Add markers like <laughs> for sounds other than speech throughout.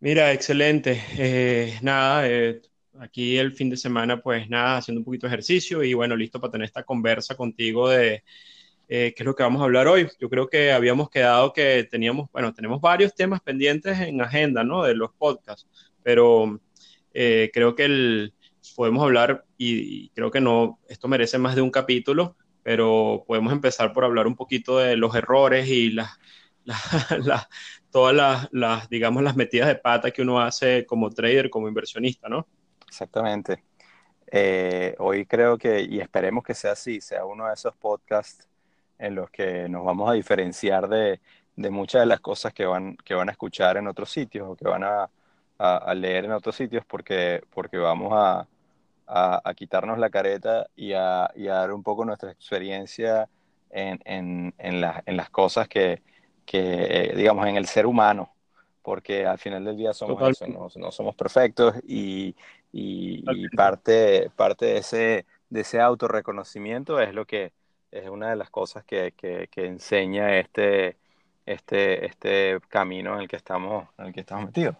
Mira, excelente. Eh, nada, eh, aquí el fin de semana, pues nada, haciendo un poquito de ejercicio y bueno, listo para tener esta conversa contigo de eh, qué es lo que vamos a hablar hoy. Yo creo que habíamos quedado que teníamos, bueno, tenemos varios temas pendientes en agenda, ¿no? De los podcasts, pero creo que el, podemos hablar y, creo que no, esto merece más de un capítulo, pero podemos empezar por hablar un poquito de los errores y las, <laughs> las, todas las, digamos, las metidas de pata que uno hace como trader, como inversionista, ¿no? Exactamente. Eh, hoy creo que, y esperemos que sea así, sea uno de esos podcasts en los que nos vamos a diferenciar de, muchas de las cosas que van, que van a escuchar en otros sitios o que van a, leer en otros sitios porque, porque vamos a, quitarnos la careta y a, dar un poco nuestra experiencia en, en las cosas que, que, digamos, en el ser humano, porque al final del día somos eso, no, somos perfectos y, y, parte, parte de, ese, de ese autorreconocimiento es lo que es una de las cosas que, que, enseña este, este, este camino en el que estamos, en el que estamos metidos.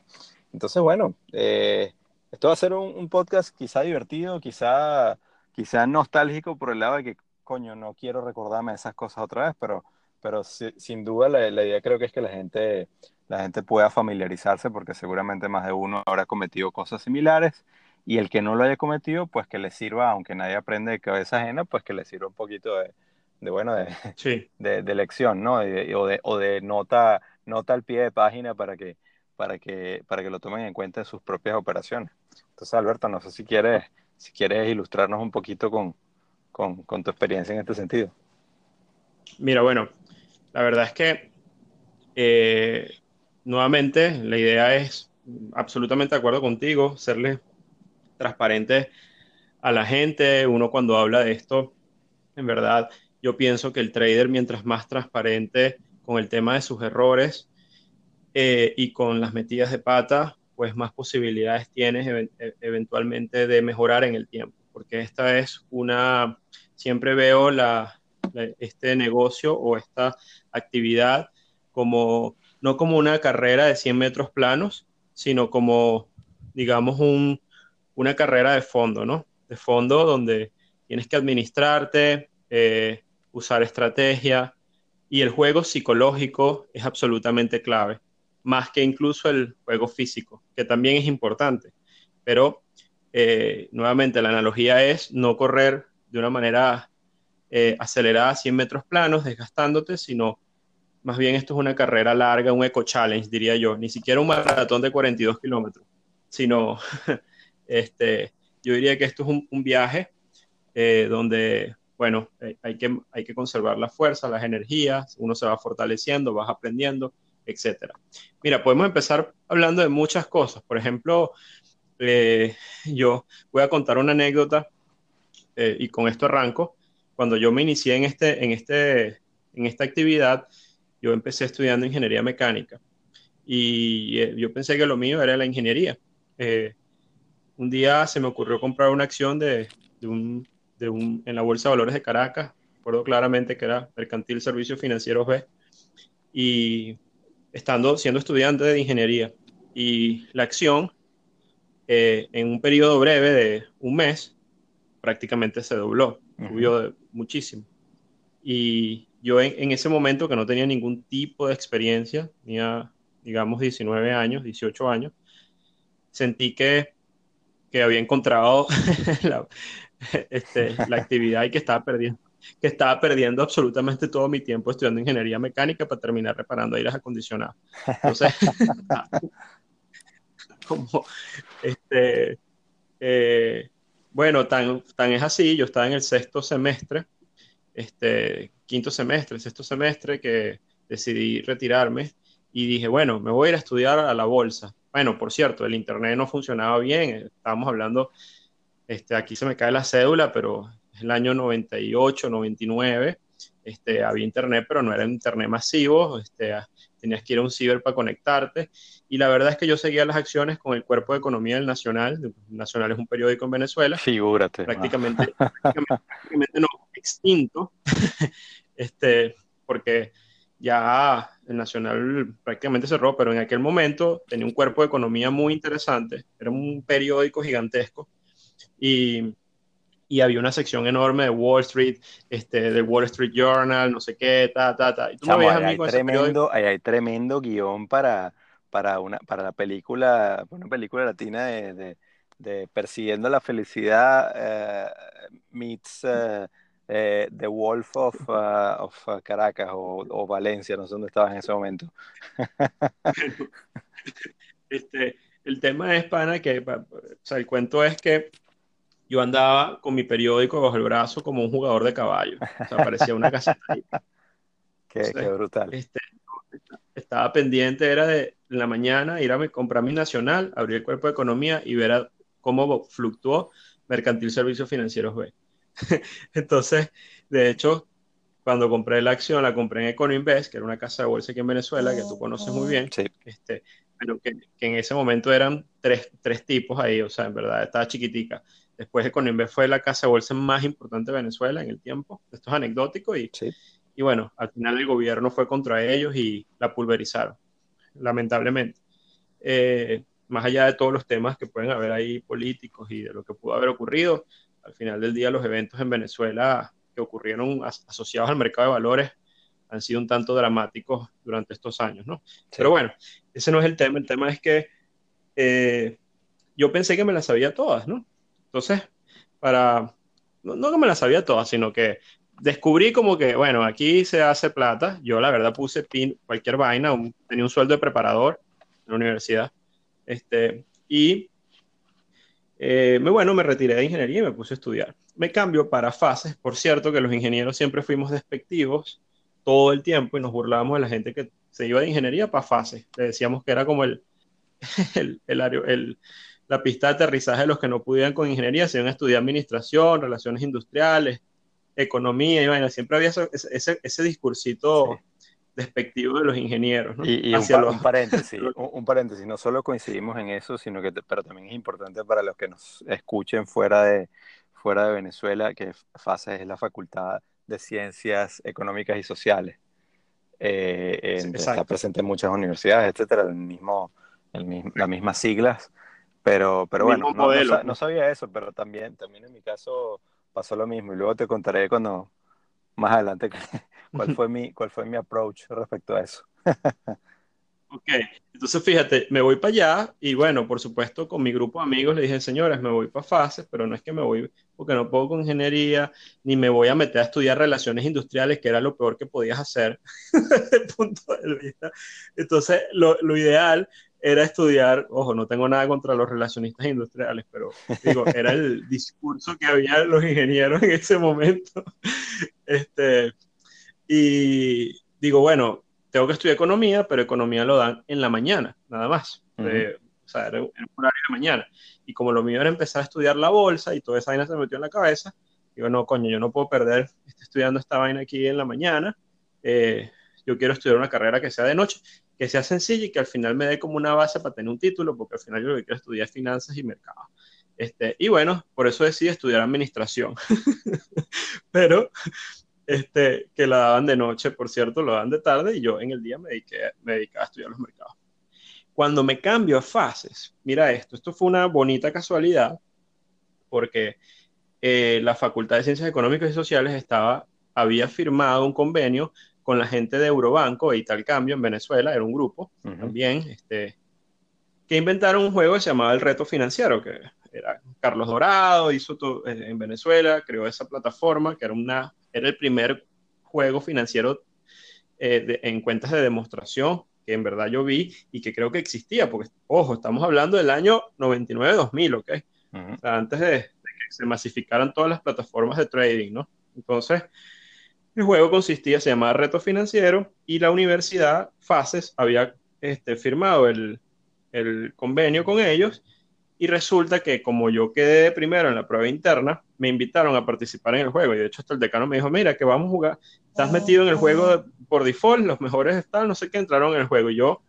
Entonces, bueno, eh, esto va a ser un, un, podcast quizá divertido, quizá, quizá nostálgico por el lado de que, coño, no quiero recordarme esas cosas otra vez, pero pero sin duda la, idea creo que es que la gente, la gente pueda familiarizarse porque seguramente más de uno habrá cometido cosas similares y el que no lo haya cometido, pues que le sirva, aunque nadie aprende de cabeza ajena, pues que le sirva un poquito de, de bueno, de, <laughs> de, de, lección, ¿no? o, de, o de nota, nota al pie de página para que, para que, para que lo tomen en cuenta en sus propias operaciones. Entonces, Alberto, no sé si quieres, si quieres ilustrarnos un poquito con, con, con tu experiencia en este sentido. Mira, bueno, la verdad es que, eh, nuevamente, la idea es absolutamente de acuerdo contigo, serle transparente a la gente. Uno cuando habla de esto, en verdad, yo pienso que el trader, mientras más transparente con el tema de sus errores eh, y con las metidas de pata, pues más posibilidades tienes e-, eventualmente de mejorar en el tiempo, porque esta es una, siempre veo la, este negocio o esta actividad como no como una carrera de 100 metros planos, sino como, digamos, un, una carrera de fondo, ¿no? De fondo donde tienes que administrarte, eh, usar estrategia y el juego psicológico es absolutamente clave, más que incluso el juego físico, que también es importante. Pero, eh, nuevamente, la analogía es no correr de una manera eh, acelerada a 100 metros planos, desgastándote, sino más bien esto es una carrera larga, un eco challenge, diría yo, ni siquiera un maratón de 42 kilómetros, sino <laughs> este, yo diría que esto es un, viaje eh, donde, bueno, eh, hay, que, hay que conservar la fuerza, las energías, uno se va fortaleciendo, vas aprendiendo, etc. Mira, podemos empezar hablando de muchas cosas. Por ejemplo, yo voy a contar una anécdota y con esto arranco cuando yo me inicié en, este, en, este, en esta actividad, yo empecé estudiando ingeniería mecánica. Y eh, yo pensé que lo mío era la ingeniería. Eh, un día se me ocurrió comprar una acción de, de, un, de un, en la Bolsa de Valores de Caracas, recuerdo claramente que era Mercantil Servicios Financieros B, y estando, siendo estudiante de ingeniería. Y la acción, eh, en un periodo breve de un mes, prácticamente se dobló. Subió muchísimo. Y yo en, ese momento que no tenía ningún tipo de experiencia, tenía, digamos, 19 años, 18 años, sentí que, que había encontrado <laughs> la, este, la actividad y que estaba perdiendo que estaba perdiendo absolutamente todo mi tiempo estudiando ingeniería mecánica para terminar reparando aires acondicionados. Entonces, <laughs> como este, eh, bueno, tan, tan es así, yo estaba en el sexto semestre, este, quinto semestre, sexto semestre, que decidí retirarme y dije, bueno, me voy a ir a estudiar a la bolsa. bueno, por cierto, el internet no funcionaba bien, estábamos hablando, este, aquí se me cae la cédula, pero es el año 98, 99, este, había internet, pero no era internet masivo, este, tenías que ir a un ciber para conectarte. Y la verdad es que yo seguía las acciones con el Cuerpo de Economía del Nacional. Nacional es un periódico en Venezuela. Figúrate. Prácticamente, <laughs> prácticamente, no, extinto, <laughs> este, porque ya el Nacional prácticamente cerró, pero en aquel momento tenía un cuerpo de economía muy interesante. Era un periódico gigantesco. Y y había una sección enorme de Wall Street, este, del Wall Street Journal, no sé qué, ta, ta, ta. Y tú Chamo, hay, tremendo, hay, tremendo guion para, para, una, para la película, una película latina de, de, Persiguiendo la Felicidad eh, meets eh, The Wolf of, uh, of Caracas o, o, Valencia, no sé dónde estabas en ese momento. <laughs> este, el tema es, pana, que o sea, el cuento es que yo andaba con mi periódico bajo el brazo como un jugador de caballo. O sea, parecía una caseta. <laughs> qué, qué, brutal. Este, estaba pendiente, era de en la mañana ir a comprar mi nacional, abrir el cuerpo de economía y ver cómo fluctuó Mercantil Servicios Financieros B. <laughs> Entonces, de hecho, cuando compré la acción, la compré en Econoinvest, que era una casa de bolsa aquí en Venezuela, que tú conoces muy bien. Sí. Este, pero que, que, en ese momento eran tres, tres tipos ahí, o sea, en verdad estaba chiquitica. Después Econoinvest fue la casa de bolsa más importante de Venezuela en el tiempo. Esto es anecdótico y, y bueno, al final el gobierno fue contra ellos y la pulverizaron, lamentablemente. Eh, más allá de todos los temas que pueden haber ahí políticos y de lo que pudo haber ocurrido, al final del día los eventos en Venezuela que ocurrieron asociados al mercado de valores han sido un tanto dramáticos durante estos años, ¿no? Pero bueno, ese no es el tema, el tema es que eh, yo pensé que me las sabía todas, ¿no? Entonces, para, no, que me la sabía toda, sino que descubrí como que, bueno, aquí se hace plata. Yo la verdad puse pin, cualquier vaina, tenía un sueldo de preparador en la universidad. Este, y eh, bueno, me retiré de ingeniería y me puse a estudiar. Me cambio para fases. Por cierto, que los ingenieros siempre fuimos despectivos todo el tiempo y nos burlábamos de la gente que se iba de ingeniería para fases. Le decíamos que era como el, <laughs> el, el, el, la pista de aterrizaje de los que no pudieran con ingeniería, se iban a estudiar administración, relaciones industriales, economía y vaina. Siempre había ese, ese, discursito despectivo de los ingenieros. Y, un, paréntesis, <laughs> un, paréntesis, no solo coincidimos en eso, sino que pero también es importante para los que nos escuchen fuera de, fuera de Venezuela, que FASE es la Facultad de Ciencias Económicas y Sociales. Eh, está presente en muchas universidades, etcétera, el mismo, el mismo, las mismas siglas. Pero, pero bueno, no, sabía eso, pero también, también en mi caso pasó lo mismo. Y luego te contaré cuando más adelante <laughs> cuál fue mi, cuál fue mi approach respecto a eso. Ok, entonces fíjate, me voy para allá y bueno, por supuesto con mi grupo de amigos le dije, señores, me voy para fases, pero no es que me voy porque no puedo con ingeniería, ni me voy a meter a estudiar relaciones industriales, que era lo peor que podías hacer <laughs> desde el punto de vista. Entonces, lo, lo ideal era estudiar, ojo, no tengo nada contra los relacionistas industriales, pero digo, era el <laughs> discurso que había los ingenieros en ese momento. <laughs> Este, y digo, bueno, tengo que estudiar economía, pero economía lo dan en la mañana, nada más. Eh, o sea, era, un horario de mañana. Y como lo mío era empezar a estudiar la bolsa y toda esa vaina se me metió en la cabeza, digo, no, coño, yo no puedo perder estudiando esta vaina aquí en la mañana. Eh, yo quiero estudiar una carrera que sea de noche que sea sencilla y que al final me dé como una base para tener un título, porque al final yo lo que quiero estudiar es finanzas y mercado. Este, y bueno, por eso decidí estudiar administración. <laughs> Pero este, que la daban de noche, por cierto, lo daban de tarde y yo en el día me, dediqué, me dedicaba a estudiar los mercados. Cuando me cambio a fases, mira esto, esto fue una bonita casualidad porque eh, la Facultad de Ciencias Económicas y Sociales estaba, había firmado un convenio con la gente de Eurobanco e Cambio en Venezuela, era un grupo también, este, que inventaron un juego que se llamaba El Reto Financiero, que era Carlos Dorado, hizo todo eh, en Venezuela, creó esa plataforma, que era, una, era el primer juego financiero eh, en cuentas de demostración que en verdad yo vi y que creo que existía, porque, ojo, estamos hablando del año 99-2000, ¿ok? antes de, de, que se masificaran todas las plataformas de trading, ¿no? Entonces, el juego consistía, se llamaba Reto Financiero, y la universidad, Fases, había este, firmado el, el convenio con ellos y resulta que como yo quedé primero en la prueba interna, me invitaron a participar en el juego. Y de hecho hasta el decano me dijo, mira, que vamos a jugar, estás metido en el juego por default, los mejores están, no sé qué, entraron en el juego. Y yo,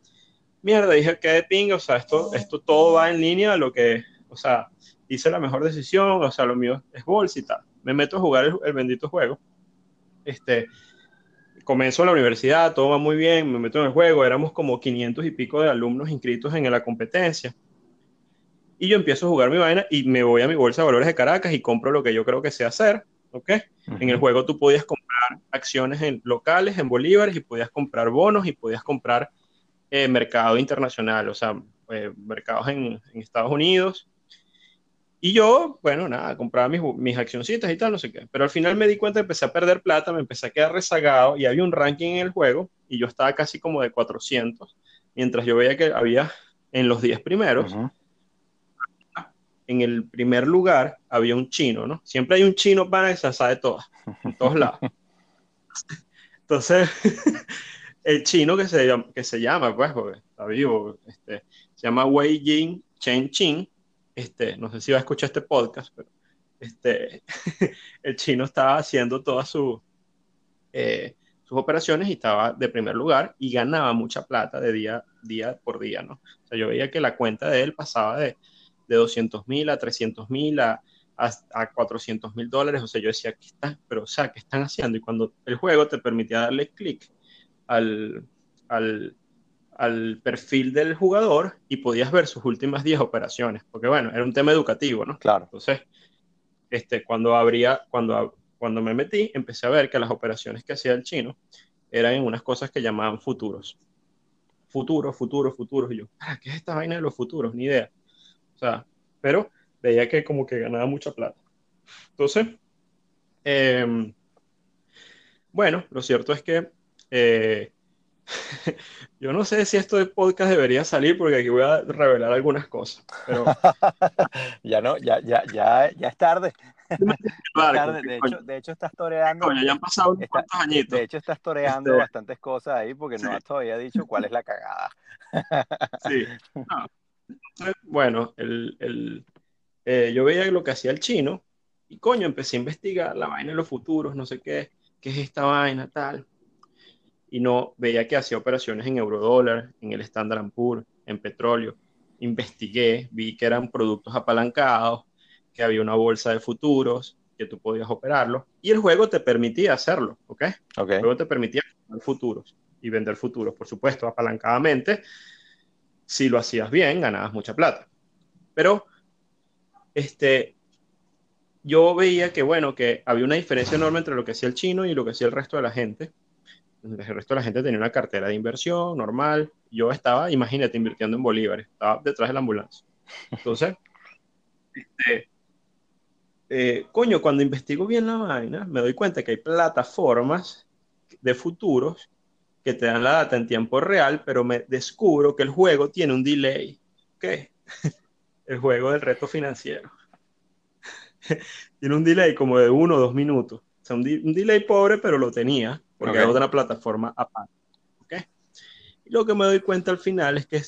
mierda, dije, que de ping, o sea, esto, esto todo va en línea a lo que, o sea, hice la mejor decisión, o sea, lo mío es bolsa y tal. Me meto a jugar el, el bendito juego. Este, comenzó la universidad, todo va muy bien, me meto en el juego, éramos como 500 y pico de alumnos inscritos en la competencia y yo empiezo a jugar mi vaina y me voy a mi bolsa de valores de Caracas y compro lo que yo creo que sé hacer, ¿ok? En el juego tú podías comprar acciones en, locales, en bolívares, y podías comprar bonos y podías comprar eh, mercado internacional, o sea, eh, mercados en, Estados Unidos. Y yo, bueno, nada, compraba mis, mis accioncitas y tal, no sé qué. Pero al final me di cuenta, empecé a perder plata, me empecé a quedar rezagado y había un ranking en el juego y yo estaba casi como de 400, mientras yo veía que había en los 10 primeros en el primer lugar había un chino, ¿no? Siempre hay un chino para que se sabe todas, en todos lados. <laughs> Entonces, <laughs> el chino que se, llama, que se llama, pues, porque está vivo, este, se llama Wei Jing Chen Qing, este, no sé si va a escuchar este podcast, pero este, <laughs> el chino estaba haciendo todas eh, sus operaciones y estaba de primer lugar y ganaba mucha plata de día, día por día, ¿no? O sea, yo veía que la cuenta de él pasaba de de 200 mil a 300 mil a, a, 400 mil dólares. O sea, yo decía, ¿qué están? Pero, o sea, ¿qué están haciendo? Y cuando el juego te permitía darle clic al, al, al, perfil del jugador y podías ver sus últimas 10 operaciones. Porque, bueno, era un tema educativo, ¿no? Claro. Entonces, este, cuando abría, cuando, cuando me metí, empecé a ver que las operaciones que hacía el chino eran en unas cosas que llamaban futuros. Futuros, futuros, futuros. Y yo, ¿qué es esta vaina de los futuros? Ni idea sea, pero veía que como que ganaba mucha plata. Entonces, em, bueno, lo cierto es que eh, <laughs> yo no sé si esto de podcast debería salir porque aquí voy a revelar algunas cosas, pero... <laughs> ya no, ya, ya, ya, ya es tarde. <laughs> De, hecho, de hecho, estás toreando. ya han pasado unos añitos. De hecho, estás toreando este bastantes cosas ahí porque no has todavía dicho cuál es la cagada. sí. No, bueno, el, eh, yo veía lo que hacía el chino y coño, empecé a investigar la vaina de los futuros, no sé qué, qué es esta vaina, tal. Y no veía que hacía operaciones en eurodólar, en el Standard Poor's, en petróleo. Investigué, vi que eran productos apalancados, que había una bolsa de futuros, que tú podías operarlo. Y el juego te permitía hacerlo, ¿ok? okay. El juego te permitía comprar futuros y vender futuros, por supuesto, apalancadamente si lo hacías bien, ganabas mucha plata. Pero este, yo veía que, bueno, que había una diferencia enorme entre lo que hacía el chino y lo que hacía el resto de la gente. El resto de la gente tenía una cartera de inversión normal. Yo estaba, imagínate, invirtiendo en bolívares. Estaba detrás de la ambulancia. Entonces, este, eh, coño, cuando investigo bien la vaina, me doy cuenta que hay plataformas de futuros que te dan la data en tiempo real, pero me descubro que el juego tiene un delay. ¿Qué? <laughs> el juego del reto financiero. <laughs> tiene un delay como de uno o dos minutos. O sea, un, delay pobre, pero lo tenía, porque okay. era otra plataforma aparte. ¿Okay? Y lo que me doy cuenta al final es que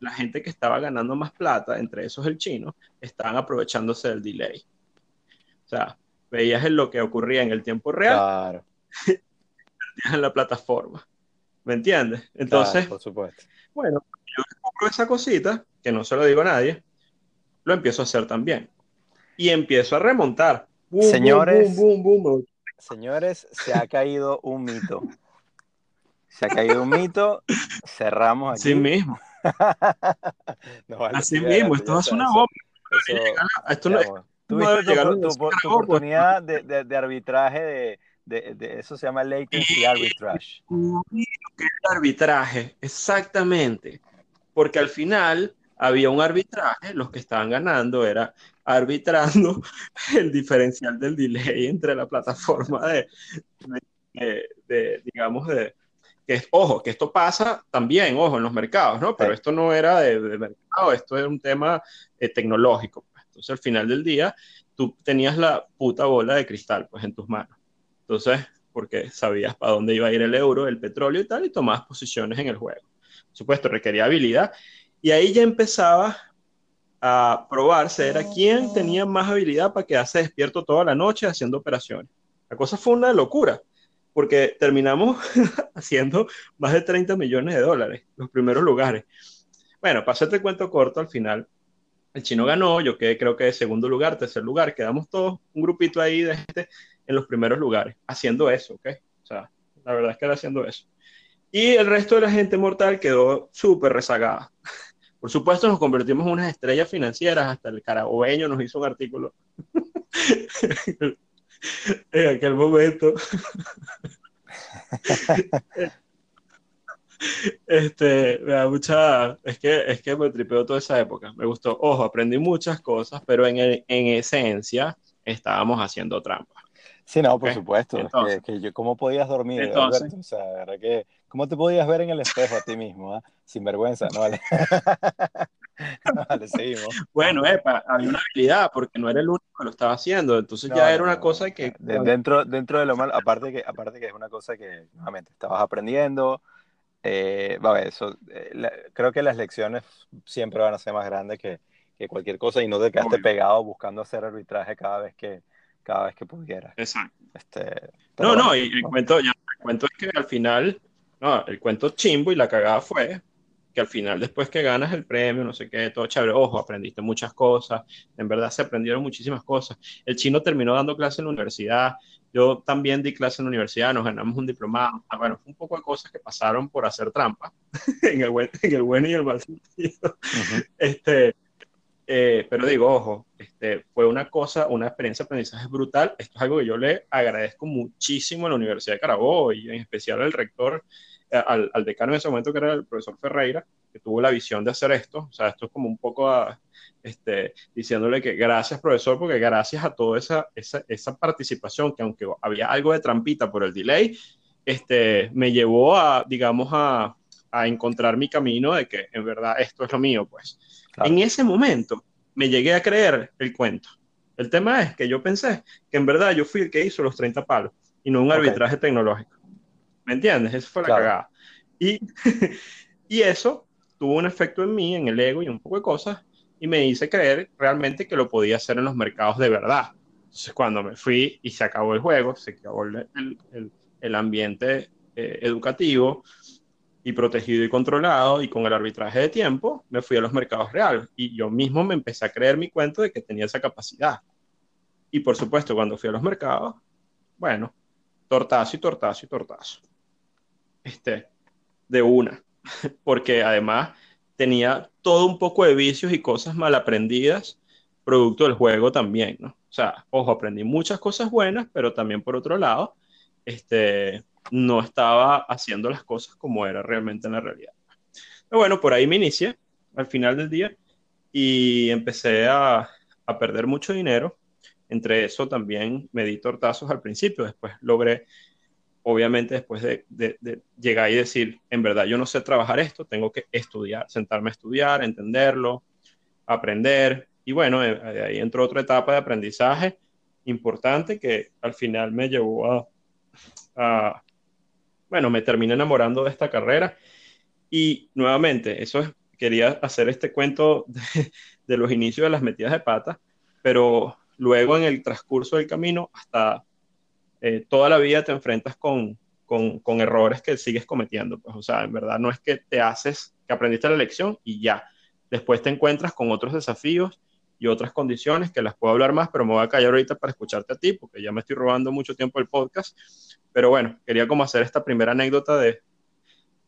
la gente que estaba ganando más plata, entre esos el chino, estaban aprovechándose del delay. O sea, veías en lo que ocurría en el tiempo real. Claro. en la plataforma. ¿Me entiendes? Entonces, por supuesto. bueno, yo compro esa cosita, que no se lo digo a nadie, lo empiezo a hacer también. Y empiezo a remontar. señores, señores, se ha caído un mito. Se ha caído un mito, cerramos aquí. Así mismo. Así mismo, esto es una bomba. esto no, Tuviste tu, oportunidad de, de, de arbitraje de de, eso se llama latency arbitrage. Arbitraje, exactamente. Porque al final había un arbitraje, los que estaban ganando era arbitrando <laughs> el diferencial del delay entre la plataforma de, de, digamos, de, que ojo, que esto pasa también, ojo, en los mercados, ¿no? Pero esto no era de, mercado, esto era un tema eh, tecnológico. Entonces, al final del día, tú tenías la puta bola de cristal, pues, en tus manos. Entonces, porque sabías para dónde iba a ir el euro, el petróleo y tal, y tomabas posiciones en el juego. Por supuesto, requería habilidad Y ahí ya empezaba a probarse, era quién tenía más habilidad para quedarse despierto toda la noche haciendo operaciones. La cosa fue una locura, porque terminamos <laughs> haciendo más de 30 millones de dólares, los primeros lugares. Bueno, para hacerte cuento corto, al final el chino ganó, yo quedé creo que de segundo lugar, tercer lugar, quedamos todos un grupito ahí de gente en los primeros lugares, haciendo eso, ¿ok? O sea, la verdad es que era haciendo eso. Y el resto de la gente mortal quedó súper rezagada. <laughs> Por supuesto, nos convertimos en unas estrellas financieras, hasta el carabobeño nos hizo un artículo <laughs> en aquel momento. <laughs> Este, me da mucha, es que, es que me tripeó toda esa época, me gustó, ojo, aprendí muchas cosas, pero en, en esencia estábamos haciendo trampa. Sí, no, por supuesto, que, yo, ¿cómo podías dormir? Entonces, o sea, que, ¿cómo te podías ver en el espejo a ti mismo? Ah? Sin vergüenza, no vale. <laughs> vale, seguimos. Bueno, epa, había una habilidad porque no era el único que lo estaba haciendo, entonces ya era una cosa que... dentro, dentro de lo malo, aparte que, aparte que es una cosa que, nuevamente, estabas aprendiendo, eh, va a ver, eso, eh, creo que las lecciones siempre van a ser más grandes que, que cualquier cosa y no te quedaste pegado buscando hacer arbitraje cada vez que, cada vez que pudiera. Exacto. Este, no, no, y el cuento, ya, el cuento es que al final, no, el cuento chimbo y la cagada fue que al final, después que ganas el premio, no sé qué, todo chévere, ojo, aprendiste muchas cosas, en verdad se aprendieron muchísimas cosas. El chino terminó dando clase en la universidad, yo también di clase en la universidad, nos ganamos un diplomado. Ah, bueno, un poco de cosas que pasaron por hacer trampa, <laughs> en, el buen, en el bueno y el mal sentido. este, eh, pero digo, ojo, este, fue una cosa, una experiencia de aprendizaje brutal. Esto es algo que yo le agradezco muchísimo a la Universidad de Carabobo y en especial al rector, al, al, decano en ese momento que era el profesor Ferreira, que tuvo la visión de hacer esto. O sea, esto es como un poco a, este, diciéndole que gracias, profesor, porque gracias a toda esa, esa, esa, participación, que aunque había algo de trampita por el delay, este, me llevó a, digamos, a, a encontrar mi camino de que en verdad esto es lo mío, pues. En ese momento me llegué a creer el cuento. El tema es que yo pensé que en verdad yo fui el que hizo los 30 palos y no un arbitraje tecnológico. ¿Me entiendes? Eso fue la cagada. Y, <laughs> y eso tuvo un efecto en mí, en el ego y un poco de cosas, y me hice creer realmente que lo podía hacer en los mercados de verdad. Entonces, cuando me fui y se acabó el juego, se acabó el, el, el ambiente eh, educativo y protegido y controlado y con el arbitraje de tiempo, me fui a los mercados reales y yo mismo me empecé a creer mi cuento de que tenía esa capacidad. Y por supuesto, cuando fui a los mercados, bueno, tortazo y tortazo y tortazo. Este, de una. <laughs> Porque además tenía todo un poco de vicios y cosas mal aprendidas, producto del juego también, ¿no? O sea, ojo, aprendí muchas cosas buenas, pero también por otro lado, este, no estaba haciendo las cosas como era realmente en la realidad. Pero bueno, por ahí me inicié al final del día y empecé a, a perder mucho dinero. Entre eso también me di tortazos al principio, después logré obviamente después de, llegar y decir, en verdad yo no sé trabajar esto, tengo que estudiar, sentarme a estudiar, entenderlo, aprender. Y bueno, de ahí entró otra etapa de aprendizaje importante que al final me llevó a, bueno, me terminé enamorando de esta carrera. Y nuevamente, eso es, quería hacer este cuento de, de los inicios de las metidas de pata, pero luego en el transcurso del camino hasta eh, toda la vida te enfrentas con, con, errores que sigues cometiendo. Pues, o sea, en verdad no es que te haces, que aprendiste la lección y ya. Después te encuentras con otros desafíos y otras condiciones que las puedo hablar más, pero me voy a callar ahorita para escucharte a ti, porque ya me estoy robando mucho tiempo el podcast. Pero bueno, quería como hacer esta primera anécdota de,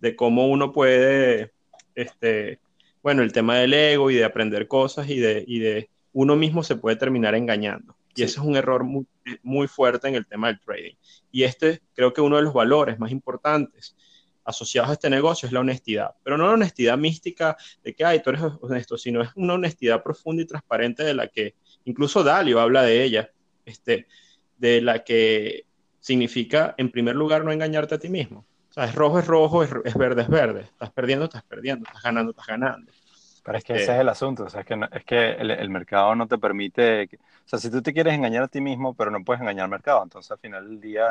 de cómo uno puede, este, bueno, el tema del ego y de aprender cosas y de, y de uno mismo se puede terminar engañando. Y ese es un error muy, muy fuerte en el tema del trading. Y este creo que uno de los valores más importantes asociados a este negocio es la honestidad, pero no la honestidad mística de que, ay, tú eres honesto, sino es una honestidad profunda y transparente de la que incluso Dalio habla de ella, este, de la que significa, en primer lugar, no engañarte a ti mismo. O sea, es rojo, es rojo, es, es verde, es verde. Estás perdiendo, estás perdiendo, estás ganando, estás ganando. Pero es que ese es el asunto, o sea, es que, es que el, mercado no te permite, o sea, si tú te quieres engañar a ti mismo, pero no puedes engañar al mercado, entonces al final del día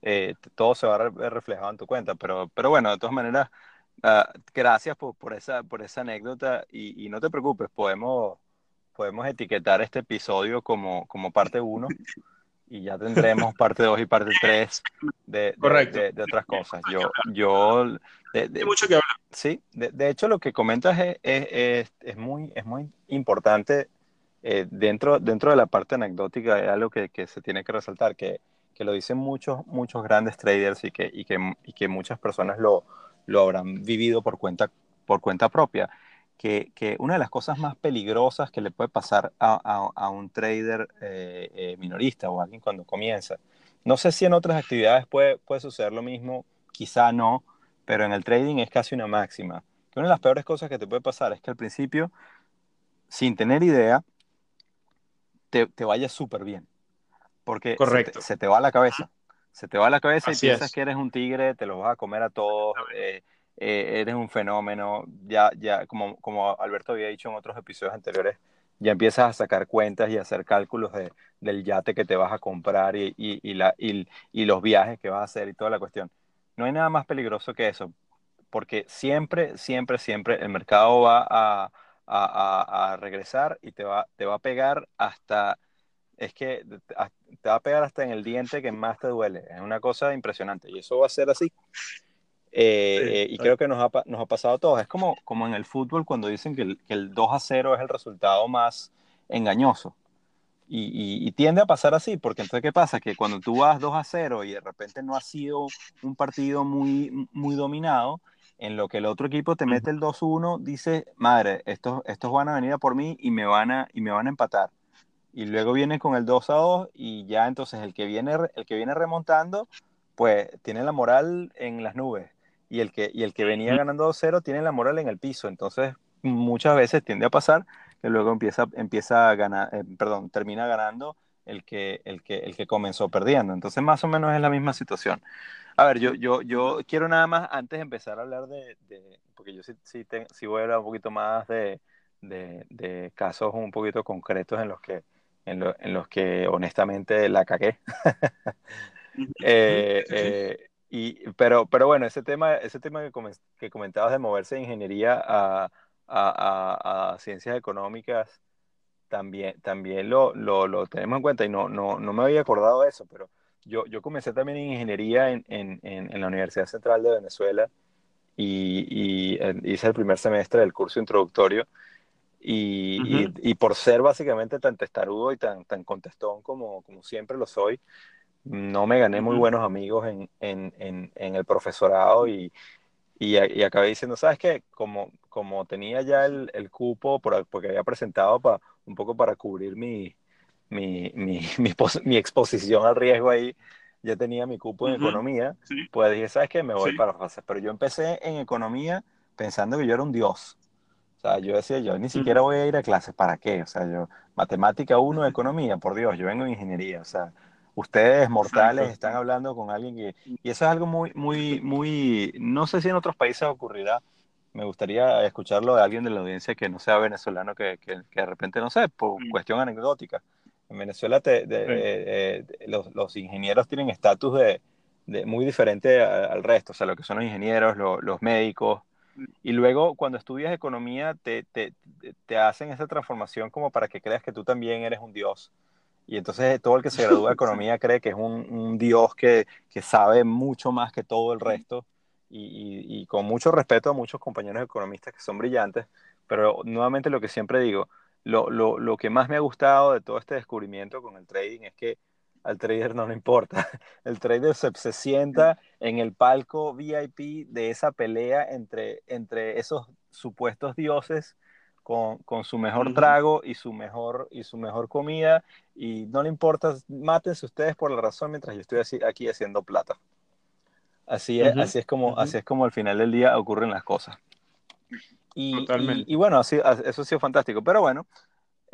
eh, todo se va a ver reflejado en tu cuenta, pero, pero bueno, de todas maneras, Ah, gracias por, por, esa, por esa anécdota y, y, no te preocupes, podemos, podemos etiquetar este episodio como, como parte 1 y ya tendremos <laughs> parte 2 y parte 3 de, de, de, otras cosas. Yo, yo de, mucho que hablar. Sí, de, hecho lo que comentas es, es, es, muy, es muy importante eh, dentro, dentro de la parte anecdótica, es algo que, que se tiene que resaltar, que, que, lo dicen muchos, muchos grandes traders y que, y que, y que muchas personas lo, lo habrán vivido por cuenta, por cuenta propia. Que, que, una de las cosas más peligrosas que le puede pasar a, a, un trader eh, eh, minorista o a alguien cuando comienza. No sé si en otras actividades puede, puede suceder lo mismo, quizá no, pero en el trading es casi una máxima. Que una de las peores cosas que te puede pasar es que al principio, sin tener idea, te, te vaya súper bien. Porque Correcto. Se, te, va a la cabeza. Se te va la cabeza y piensas que eres un tigre, te los vas a comer a todos, eh, eh, eres un fenómeno. Ya, ya, como, como Alberto había dicho en otros episodios anteriores, ya empiezas a sacar cuentas y a hacer cálculos de, del yate que te vas a comprar y, y, y, la, y, los viajes que vas a hacer y toda la cuestión. No hay nada más peligroso que eso, porque siempre, siempre, siempre el mercado va a, a, a regresar y te va, te va a pegar hasta es que te va a pegar hasta en el diente que más te duele. Es una cosa impresionante y eso va a ser así. Eh, eh, y creo que nos ha, nos ha, pasado a todos. Es como, como en el fútbol cuando dicen que el, que el 2 a 0 es el resultado más engañoso. Y, y, tiende a pasar así, porque entonces, ¿qué pasa? Que cuando tú vas 2 a 0 y de repente no ha sido un partido muy, muy dominado, en lo que el otro equipo te mete el 2-1, dice, madre, estos, estos van a venir a por mí y me van a, y me van a empatar y luego viene con el 2 a 2 y ya entonces el que viene, el que viene remontando, pues tiene la moral en las nubes y el que, y el que venía ganando 2-0 tiene la moral en el piso. Entonces muchas veces tiende a pasar que luego empieza, empieza a ganar, eh, perdón, termina ganando el que, el, que, el que comenzó perdiendo. Entonces más o menos es la misma situación. A ver, yo, yo, yo quiero nada más, antes de empezar a hablar de, de porque yo sí, sí, sí, voy a hablar un poquito más de, de, de casos un poquito concretos en los que en, los que honestamente la cagué. <laughs> Eh, eh, y, pero, pero bueno, ese tema, ese tema que, que comentabas de moverse de ingeniería a, a, a, ciencias económicas, también, también lo, lo, lo, tenemos en cuenta y no, no, no me había acordado de eso, pero yo, yo comencé también en ingeniería en, en, en la Universidad Central de Venezuela y, y, hice el primer semestre del curso introductorio y, y, por ser básicamente tan testarudo y tan, tan contestón como, como siempre lo soy, no me gané muy buenos amigos en, en, en, en el profesorado y, y, acabé diciendo, ¿sabes qué? Como, como tenía ya el, el cupo, por, porque había presentado para un poco para cubrir mi, mi, mi, <laughs> mi, exposición al riesgo ahí, ya tenía mi cupo en economía, pues dije, ¿sabes qué? Me voy para fases. Pero yo empecé en economía pensando que yo era un dios. O sea, yo decía, yo ni siquiera voy a ir a clases, ¿para qué? O sea, yo, matemática 1, economía, por Dios, yo vengo de ingeniería, o sea, ustedes mortales están hablando con alguien que... Y eso es algo muy, muy, muy, no sé si en otros países ocurrirá, me gustaría escucharlo de alguien de la audiencia que no sea venezolano, que, que, de repente, no sé, por cuestión anecdótica. En Venezuela te, de, eh, eh, los, los, ingenieros tienen estatus de, de, muy diferente al resto, o sea, lo que son los ingenieros, los médicos, y luego cuando estudias economía te, te, te, hacen esa transformación como para que creas que tú también eres un dios. Y entonces todo el que se gradúa de <laughs> economía cree que es un, un dios que, que, sabe mucho más que todo el resto. Y, y, con mucho respeto a muchos compañeros economistas que son brillantes, pero nuevamente lo que siempre digo, lo, lo, lo que más me ha gustado de todo este descubrimiento con el trading es que al trader no le importa. <laughs> El trader se, sienta en el palco VIP de esa pelea entre, entre esos supuestos dioses con, con su mejor trago y su mejor, y su mejor comida y no le importa, mátense ustedes por la razón mientras yo estoy así, aquí haciendo plata. Así es, así, es como, así es como al final del día ocurren las cosas. Y, y, y bueno, así, eso ha sido fantástico. Pero bueno,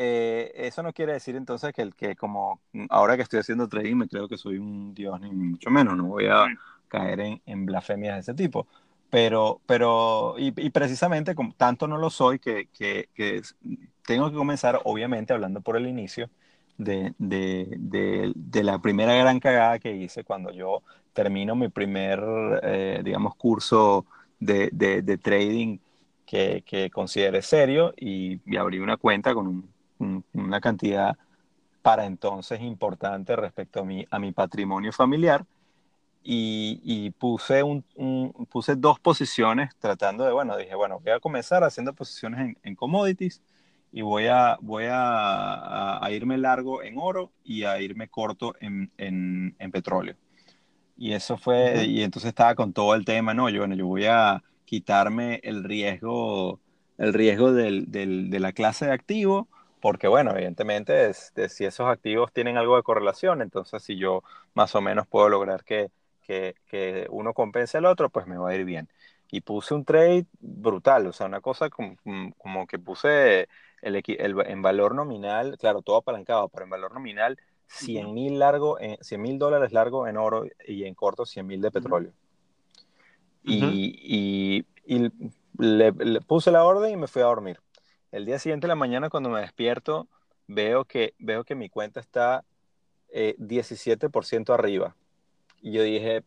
eh, eso no quiere decir entonces que el que como ahora que estoy haciendo trading me creo que soy un dios ni mucho menos, no voy a caer en, en blasfemias de ese tipo. Pero, pero y, precisamente como tanto no lo soy que, que, que, tengo que comenzar obviamente hablando por el inicio de, de, de, de, la primera gran cagada que hice cuando yo termino mi primer, eh, digamos, curso de, trading que, que, considere serio y, abrí una cuenta con una cantidad para entonces importante respecto a mi, a mi patrimonio familiar. Y, y puse, un, puse dos posiciones tratando de, bueno, dije, bueno, voy a comenzar haciendo posiciones en, en commodities y voy a, voy a, a, irme largo en oro y a irme corto en, en, en petróleo. Y eso fue, y entonces estaba con todo el tema, no, yo, bueno, yo voy a quitarme el riesgo, el riesgo del, del, de la clase de activo, porque bueno, evidentemente si esos activos tienen algo de correlación, entonces si yo más o menos puedo lograr que, que, que uno compense al otro, pues me va a ir bien. Y puse un trade brutal, o sea, una cosa como, como que puse el, el, en valor nominal, claro, todo apalancado, pero en valor nominal 100 mil largo, 100 mil dólares largo en oro y en corto 100 mil de petróleo. Y, y, le, puse la orden y me fui a dormir. El día siguiente de la mañana cuando me despierto veo que, veo que mi cuenta está eh, 17% arriba. Y yo dije,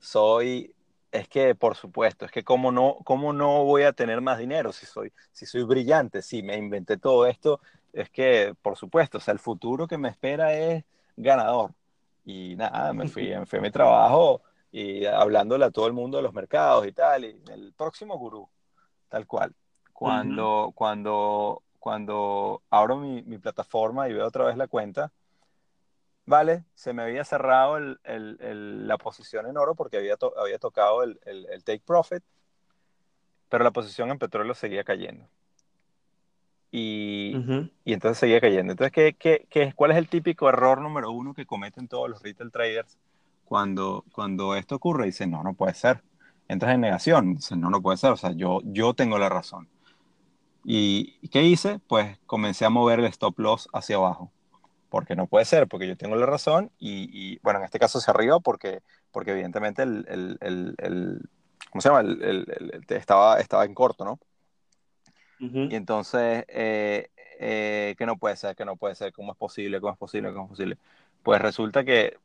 soy, es que por supuesto, es que cómo no, cómo no voy a tener más dinero si soy, si soy brillante, si me inventé todo esto es que, por supuesto, o sea, el futuro que me espera es ganador. Y nada, me fui, <laughs> me fui a mi trabajo y hablándole a todo el mundo de los mercados y tal, y el próximo gurú, tal cual. Cuando, cuando, cuando abro mi, mi, plataforma y veo otra vez la cuenta, vale, se me había cerrado el, el, la posición en oro porque había, había tocado el, take profit, pero la posición en petróleo seguía cayendo. Y, y, entonces seguía cayendo. Entonces, ¿qué, qué, qué, cuál es el típico error número uno que cometen todos los retail traders cuando, cuando esto ocurre? Dicen, no, no puede ser. Entras en negación. Dicen, no, no puede ser. O sea, yo, yo tengo la razón. ¿Y qué hice? Pues comencé a mover el stop loss hacia abajo. Porque no puede ser, porque yo tengo la razón. Y, y bueno, en este caso hacia arriba, porque, porque evidentemente el, el, el, el ¿cómo se llama? estaba, estaba en corto, ¿no? Y entonces, eh, eh, que no puede ser, que no puede ser, ¿cómo es posible? ¿Cómo es posible? ¿Cómo es posible? Pues resulta que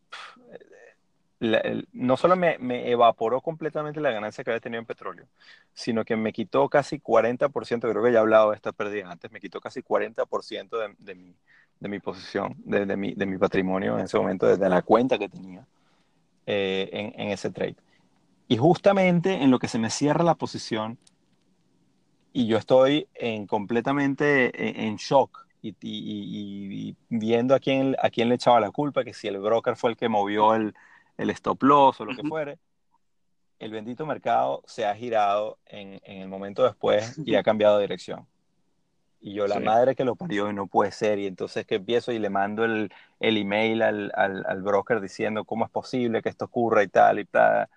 no solo me, me, evaporó completamente la ganancia que había tenido en petróleo, sino que me quitó casi 40%, creo que ya he hablado de esta pérdida antes, me quitó casi 40% de, de, mi, de mi posición, de, de, mi, de mi patrimonio en ese momento, desde la cuenta que tenía eh, en, en ese trade. Y justamente en lo que se me cierra la posición, y yo estoy en, completamente en, shock y, y, y, viendo a quién, a quién le echaba la culpa, que si el broker fue el que movió el, el stop loss o lo que fuere, el bendito mercado se ha girado en, en, el momento después y ha cambiado de dirección. Y yo, la madre que lo parió y no puede ser, y entonces que empiezo y le mando el, el email al, al, al, broker diciendo cómo es posible que esto ocurra y tal y tal.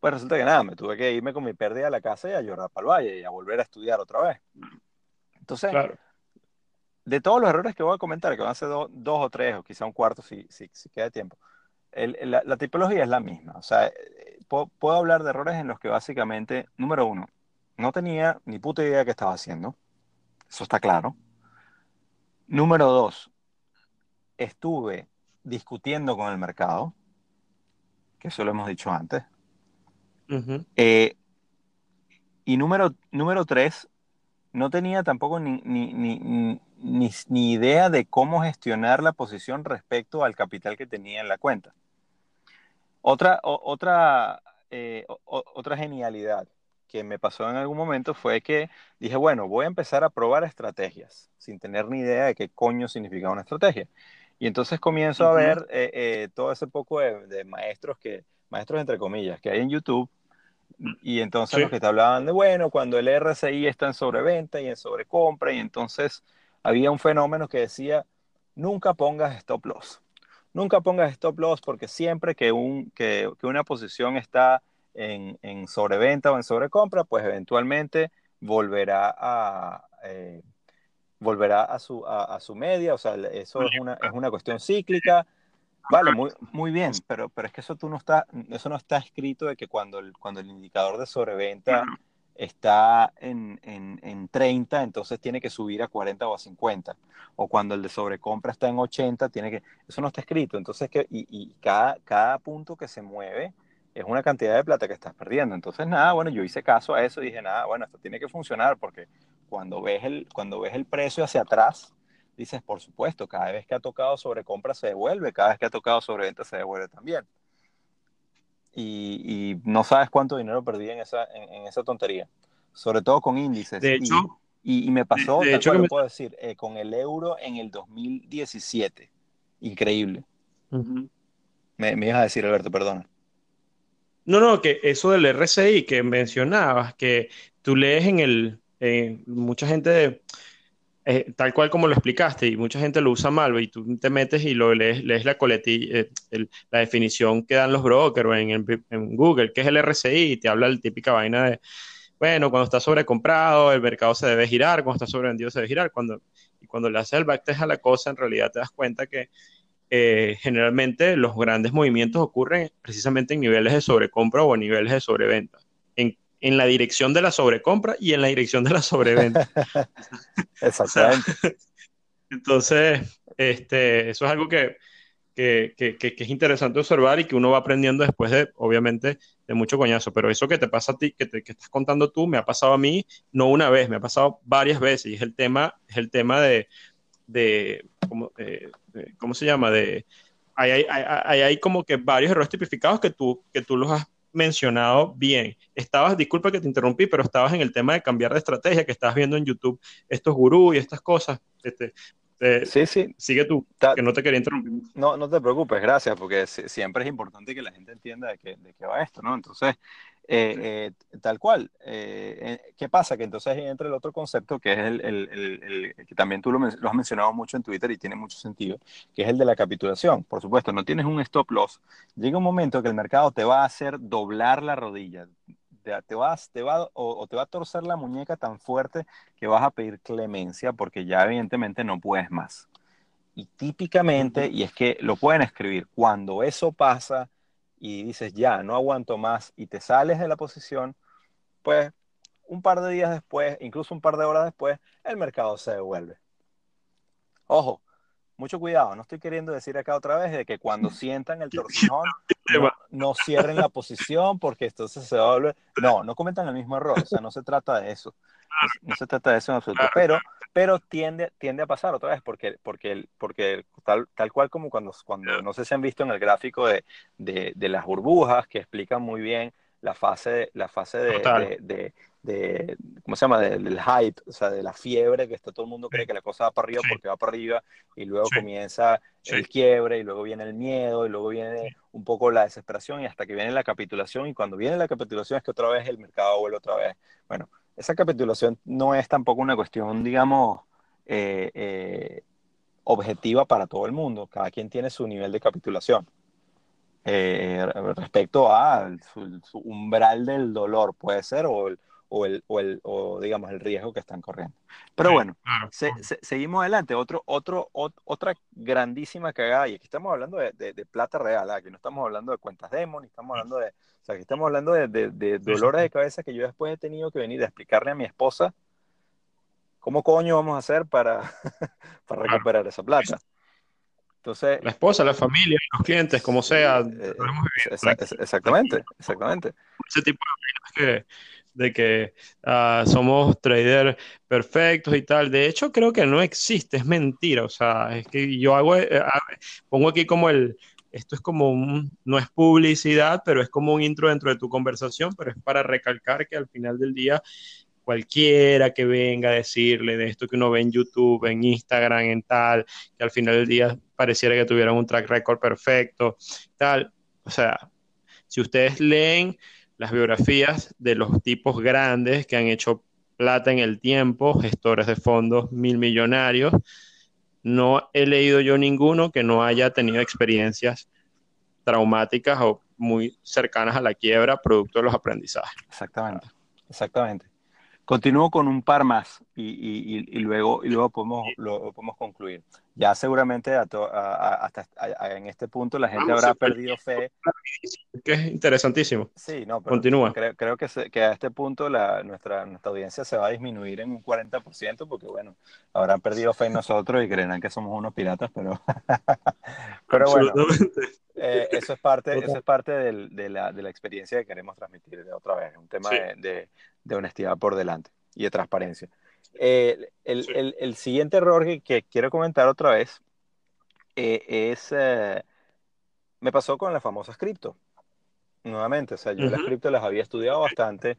Pues resulta que nada, me tuve que irme con mi pérdida a la casa y a llorar para el valle y a volver a estudiar otra vez. Entonces, de todos los errores que voy a comentar, que van a ser dos o tres, o quizá un cuarto si, si, si queda tiempo, el, la, la, tipología es la misma. O sea, eh, puedo, puedo, hablar de errores en los que básicamente, número uno, no tenía ni puta idea de qué estaba haciendo. Eso está claro. Número dos, estuve discutiendo con el mercado, que eso lo hemos dicho antes. Eh, y número, número tres, no tenía tampoco ni, ni, ni, ni, idea de cómo gestionar la posición respecto al capital que tenía en la cuenta. Otra, otra, eh, otra genialidad que me pasó en algún momento fue que dije, bueno, voy a empezar a probar estrategias sin tener ni idea de qué coño significaba una estrategia. Y entonces comienzo uh -huh. a ver eh, eh, todo ese poco de, de, maestros que, maestros entre comillas, que hay en YouTube y entonces sí. los que te hablaban de, bueno, cuando el RSI está en sobreventa y en sobrecompra, y entonces había un fenómeno que decía, nunca pongas stop loss. Nunca pongas stop loss porque siempre que, un, que, que una posición está en, en, sobreventa o en sobrecompra, pues eventualmente volverá a, eh, volverá a su, a, a, su media, o sea, eso es una, es una cuestión cíclica, Vale, muy, muy bien, pero, pero es que eso, tú no está, eso no está escrito de que cuando el, cuando el indicador de sobreventa está en, en, en, 30, entonces tiene que subir a 40 o a 50. O cuando el de sobrecompra está en 80, tiene que... Eso no está escrito. Entonces, que, y, y cada, cada punto que se mueve es una cantidad de plata que estás perdiendo. Entonces, nada, bueno, yo hice caso a eso y dije, nada, bueno, esto tiene que funcionar porque cuando ves el, cuando ves el precio hacia atrás, dices, por supuesto, cada vez que ha tocado sobre compra se devuelve, cada vez que ha tocado sobre venta se devuelve también. Y, no sabes cuánto dinero perdí en esa, en, esa tontería, sobre todo con índices. De hecho, y, me pasó, de, hecho, puedo decir, eh, con el euro en el 2017. Increíble. me, me ibas a decir, Alberto, perdona. No, no, que eso del RCI que mencionabas, que tú lees en el, mucha gente, eh, tal cual como lo explicaste, y mucha gente lo usa mal, y tú te metes y lo lees, lees la coletilla, eh, la definición que dan los brokers en, en, Google, que es el RCI, y te habla la típica vaina de, bueno, cuando está sobrecomprado, el mercado se debe girar, cuando está sobrevendido se debe girar, cuando, y cuando le haces el backtest a la cosa, en realidad te das cuenta que eh, generalmente los grandes movimientos ocurren precisamente en niveles de sobrecompra o niveles de sobreventa. En, en, la dirección de la sobrecompra y en la dirección de la sobreventa. <laughs> <laughs> Exactamente. entonces, este, eso es algo que, que, que, que, es interesante observar y que uno va aprendiendo después de, obviamente, de mucho coñazo. Pero eso que te pasa a ti, que, te, que estás contando tú, me ha pasado a mí no una vez, me ha pasado varias veces. Y es el tema, es el tema de, de, ¿cómo, eh, ¿cómo se llama? De, hay, hay, hay, hay, como que varios errores tipificados que tú, que tú los has mencionado bien. Estabas, disculpa que te interrumpí, pero estabas en el tema de cambiar de estrategia, que estabas viendo en YouTube estos gurús y estas cosas. Este, eh, sí, sí. Sigue tú, que no te quería interrumpir. No, no te preocupes, gracias, porque siempre es importante que la gente entienda de qué, de qué va esto, ¿no? Entonces, eh, eh, tal cual. Eh, ¿Qué pasa? Que entonces entra el otro concepto que es el, el, el, que también tú lo, lo, has mencionado mucho en Twitter y tiene mucho sentido, que es el de la capitulación. Por supuesto, no tienes un stop loss. Llega un momento que el mercado te va a hacer doblar la rodilla, te, te, vas, te va, o, o, te va a torcer la muñeca tan fuerte que vas a pedir clemencia porque ya evidentemente no puedes más. Y típicamente, y es que lo pueden escribir, cuando eso pasa, y dices, ya, no aguanto más y te sales de la posición, pues un par de días después, incluso un par de horas después, el mercado se devuelve. Ojo, mucho cuidado, no estoy queriendo decir acá otra vez de que cuando <laughs> sientan el torcijón <laughs> no, cierren la posición porque entonces se vuelve. No, no cometan el mismo error, o sea, no se trata de eso. No, se trata de eso en absoluto, pero, pero tiende, tiende a pasar otra vez porque, porque, porque tal, tal cual como cuando, cuando, no sé si han visto en el gráfico de, de, de las burbujas que explican muy bien la fase, la fase de, de, de, ¿cómo se llama? Del, hype, o sea, de la fiebre, que está todo el mundo cree que la cosa va para arriba porque va para arriba, y luego comienza el quiebre, y luego viene el miedo, y luego viene un poco la desesperación, y hasta que viene la capitulación, y cuando viene la capitulación es que otra vez el mercado vuelve otra vez. Bueno, esa capitulación no es tampoco una cuestión, digamos, eh, eh, objetiva para todo el mundo, cada quien tiene su nivel de capitulación. Eh, respecto a su, umbral del dolor, puede ser, o el, o, el, o, el, o digamos el riesgo que están corriendo. Pero bueno, se, se, seguimos adelante. Otro, otro, otra grandísima cagada, y aquí estamos hablando de, de, de plata real, aquí no estamos hablando de cuentas demo, ni estamos hablando de, o sea, aquí estamos hablando de, de dolores de cabeza que yo después he tenido que venir a explicarle a mi esposa cómo coño vamos a hacer para, <laughs> para recuperar esa plata. Entonces, la esposa, la familia, los clientes, como sea. Eh, exactamente, exactamente. Ese tipo de que de que uh, somos traders perfectos y tal. De hecho, creo que no existe, es mentira. O sea, es que yo hago, eh, pongo aquí como el, esto es como un, no es publicidad, pero es como un intro dentro de tu conversación, pero es para recalcar que al final del día cualquiera que venga a decirle de esto que uno ve en YouTube, en Instagram, en tal, que al final del día pareciera que tuvieran un track record perfecto, tal. O sea, si ustedes leen las biografías de los tipos grandes que han hecho plata en el tiempo, gestores de fondos mil millonarios. No he leído yo ninguno que no haya tenido experiencias traumáticas o muy cercanas a la quiebra producto de los aprendizajes. Exactamente, exactamente. Continúo con un par más y, y, y luego, y luego podemos, lo, podemos concluir. Ya seguramente hasta en este punto la gente habrá perdido fe. Que es interesantísimo. Sí, no, pero Continúa. Creo, creo que, que, a este punto la, nuestra, nuestra audiencia se va a disminuir en un 40% porque, bueno, habrán perdido fe en nosotros y creerán que somos unos piratas, pero, <laughs> pero bueno, eh, eso es parte, eso es parte del, de, la, de, la, experiencia que queremos transmitir otra vez, un tema de, de, honestidad por delante y de transparencia. Eh, el, el, el, siguiente error que, que, quiero comentar otra vez eh, es, me pasó con las famosas cripto. Nuevamente, o sea, yo las cripto las había estudiado bastante,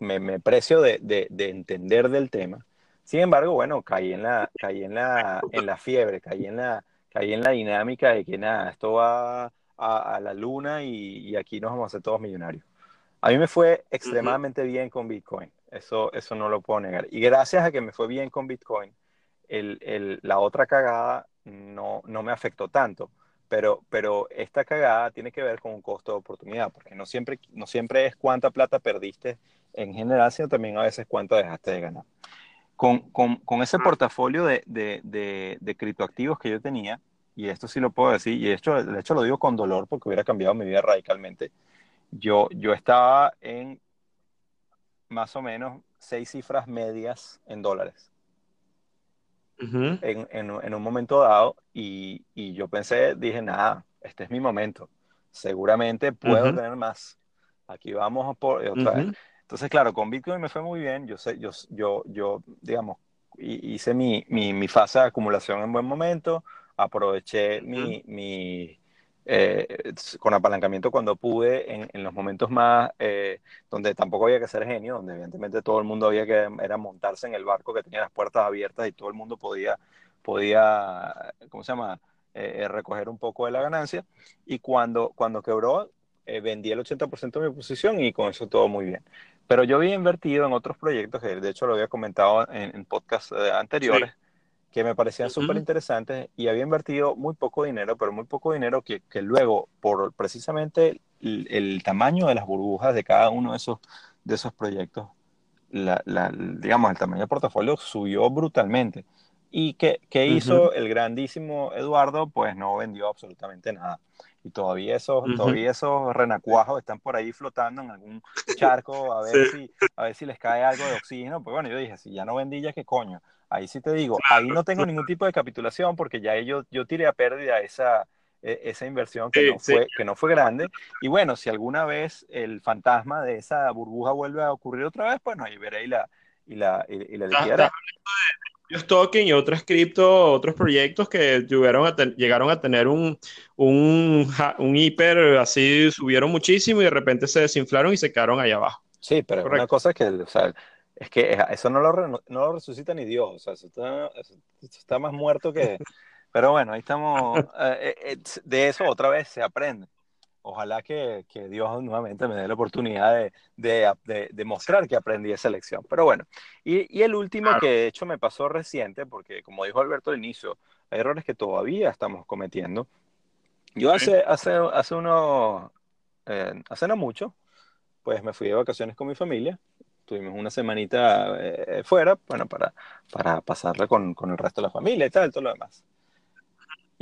me, me, precio de, de, entender del tema. Sin embargo, bueno, caí en la, caí en la, en la fiebre, caí en la, caí en la dinámica de que nada, esto va a, la luna y, aquí nos vamos a hacer todos millonarios. A mí me fue extremadamente bien con Bitcoin, eso, eso no lo puedo negar. Y gracias a que me fue bien con Bitcoin, el, el, la otra cagada no, no me afectó tanto. Pero, pero esta cagada tiene que ver con un costo de oportunidad, porque no siempre, no siempre es cuánta plata perdiste en general, sino también a veces cuánto dejaste de ganar con, con, con ese portafolio de, de, de, criptoactivos que yo tenía, y esto sí lo puedo decir, y de hecho, de hecho lo digo con dolor porque hubiera cambiado mi vida radicalmente, yo, yo estaba en más o menos seis cifras medias en dólares. en, en, en, un momento dado y, y, yo pensé, dije, nada, este es mi momento. Seguramente puedo tener más. Aquí vamos por otra vez. Entonces, claro, con Bitcoin me fue muy bien. Yo, sé, yo, yo, yo digamos, hice mi, mi, mi fase de acumulación en buen momento, aproveché mi, mi eh, con apalancamiento cuando pude en, en los momentos más eh, donde tampoco había que ser genio, donde evidentemente todo el mundo había que era montarse en el barco que tenía las puertas abiertas y todo el mundo podía, podía ¿cómo se llama? Eh, recoger un poco de la ganancia. Y cuando, cuando quebró, vendí el 80% de mi posición y con eso todo muy bien. Pero yo había invertido en otros proyectos, que de hecho lo había comentado en, en podcasts eh, anteriores, que me parecían súper interesantes y había invertido muy poco dinero, pero muy poco dinero que, que luego, por precisamente el, tamaño de las burbujas de cada uno de esos, de esos proyectos, la, la, digamos, el tamaño del portafolio subió brutalmente. ¿Y qué, qué hizo el grandísimo Eduardo? Pues no vendió absolutamente nada y todavía esos, todavía esos renacuajos están por ahí flotando en algún charco a <laughs> ver, si, a ver si les cae algo de oxígeno. Pues bueno, yo dije, si ya no vendí, ya qué coño. Ahí sí te digo, ahí no tengo ningún tipo de capitulación porque ya yo, yo tiré a pérdida esa, e, esa inversión que, no fue, que no fue grande. Y bueno, si alguna vez el fantasma de esa burbuja vuelve a ocurrir otra vez, pues no, ahí veré y la, y la, y, la Token y otros cripto, otros proyectos que llegaron a, llegaron a tener un, un, un, hiper así, subieron muchísimo y de repente se desinflaron y se quedaron ahí abajo. Sí, pero una cosa es que, o sea, es que eso no lo, no lo resucita ni Dios, o sea, eso está, eso está más muerto que... Pero bueno, ahí estamos, eh, eh, de eso otra vez se aprende ojalá que, que, Dios nuevamente me dé la oportunidad de, de, de, mostrar que aprendí esa lección. Pero bueno, y, y, el último que de hecho me pasó reciente, porque como dijo Alberto al inicio, hay errores que todavía estamos cometiendo. Yo hace, hace, hace uno, eh, hace no mucho, pues me fui de vacaciones con mi familia. Tuvimos una semanita eh, fuera, bueno, para, para pasarla con, con el resto de la familia y tal, todo lo demás.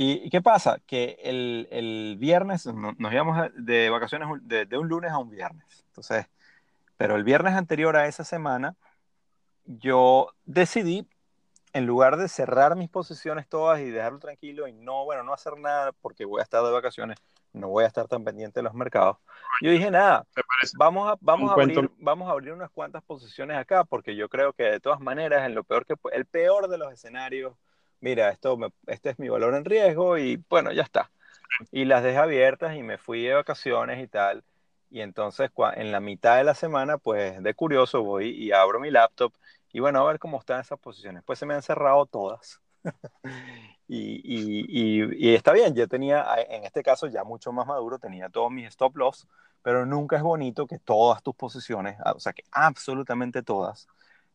¿Y qué pasa? Que el, el viernes nos íbamos de vacaciones de, de, un lunes a un viernes. Entonces, pero el viernes anterior a esa semana, yo decidí, en lugar de cerrar mis posiciones todas y dejarlo tranquilo y no, bueno, no hacer nada porque voy a estar de vacaciones, no voy a estar tan pendiente de los mercados. Yo dije, nada, vamos a, vamos a, abrir, vamos a abrir unas cuantas posiciones acá porque yo creo que de todas maneras, en lo peor que, el peor de los escenarios, mira, esto este es mi valor en riesgo y bueno, ya está. Y las dejé abiertas y me fui de vacaciones y tal. Y entonces en la mitad de la semana, pues de curioso voy y abro mi laptop y bueno, a ver cómo están esas posiciones. Pues se me han cerrado todas. <laughs> y, y, y, está bien, yo tenía, en este caso ya mucho más maduro, tenía todos mis stop loss, pero nunca es bonito que todas tus posiciones, o sea, que absolutamente todas,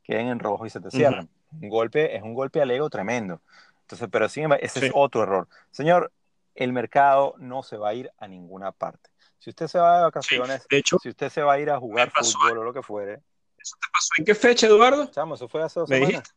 queden en rojo y se te cierran un golpe, es un golpe al ego tremendo. Entonces, pero sí, ese es otro error. Señor, el mercado no se va a ir a ninguna parte. Si usted se va de vacaciones, de hecho, si usted se va a ir a jugar fútbol o lo que fuere, ¿Eso te pasó en qué fecha, Eduardo? chamo, eso fue hace dos ¿Me semanas.